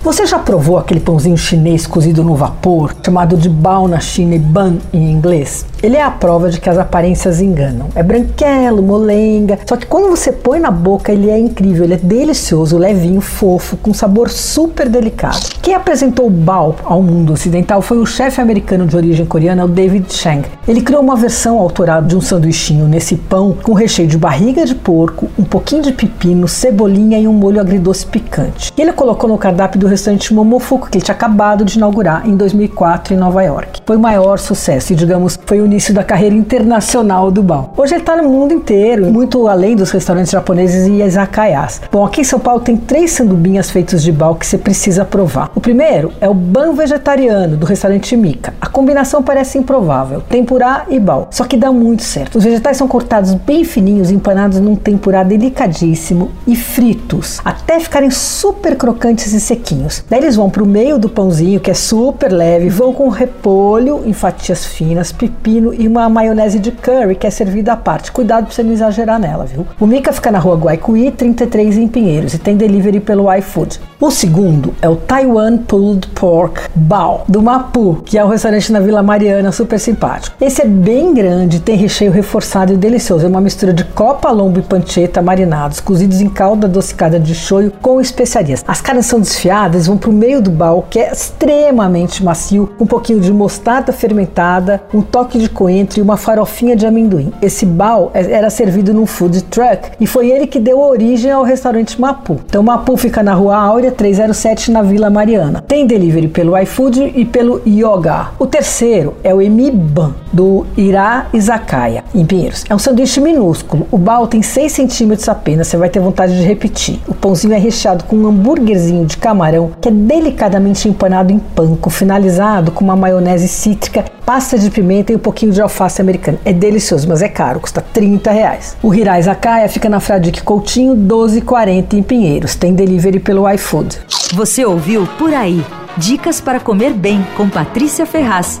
Você já provou aquele pãozinho chinês cozido no vapor, chamado de bao na China e bun em inglês? Ele é a prova de que as aparências enganam. É branquelo, molenga, só que quando você põe na boca ele é incrível, ele é delicioso, levinho, fofo, com sabor super delicado. Quem apresentou o bao ao mundo ocidental foi o chefe americano de origem coreana, o David Chang. Ele criou uma versão autoral de um sanduichinho nesse pão com recheio de barriga de porco, um pouquinho de pepino, cebolinha e um molho agridoce picante. Ele colocou no cardápio do restaurante Momofuku, que ele tinha acabado de inaugurar em 2004 em Nova York. Foi o maior sucesso e, digamos, foi o início da carreira internacional do Bao. Hoje ele está no mundo inteiro, muito além dos restaurantes japoneses e izakayas. Bom, aqui em São Paulo tem três sandubinhas feitos de Bao que você precisa provar. O primeiro é o ban vegetariano do restaurante Mika. A combinação parece improvável, tempurá e Bao, só que dá muito certo. Os vegetais são cortados bem fininhos, empanados num tempurá delicadíssimo e fritos, até ficarem super crocantes e sequinhos. Daí eles vão para o meio do pãozinho, que é super leve, vão com repolho em fatias finas, pepino e uma maionese de curry, que é servida à parte. Cuidado para você não exagerar nela, viu? O Mica fica na rua Guaicuí, 33 em Pinheiros, e tem delivery pelo iFood. O segundo é o Taiwan Pulled Pork Bao, do Mapu, que é um restaurante na Vila Mariana, super simpático. Esse é bem grande, tem recheio reforçado e delicioso. É uma mistura de copa, lombo e pancheta marinados, cozidos em calda adocicada de shoyu com especiarias. As carnes são desfiadas vão para o meio do bal, que é extremamente macio, um pouquinho de mostarda fermentada, um toque de coentro e uma farofinha de amendoim. Esse bal é, era servido num food truck e foi ele que deu origem ao restaurante Mapu. Então, Mapu fica na Rua Áurea 307, na Vila Mariana. Tem delivery pelo iFood e pelo Yoga. O terceiro é o Emiban, do Irá Izakaya, em Pinheiros. É um sanduíche minúsculo. O bal tem 6 centímetros apenas, você vai ter vontade de repetir. O pãozinho é recheado com um hambúrguerzinho de camarão camarão que é delicadamente empanado em panko, finalizado com uma maionese cítrica, pasta de pimenta e um pouquinho de alface americana. É delicioso, mas é caro, custa 30 reais. O Hirai Zakaya fica na Fradique Coutinho, 1240 em Pinheiros. Tem delivery pelo iFood. Você ouviu Por Aí. Dicas para comer bem com Patrícia Ferraz.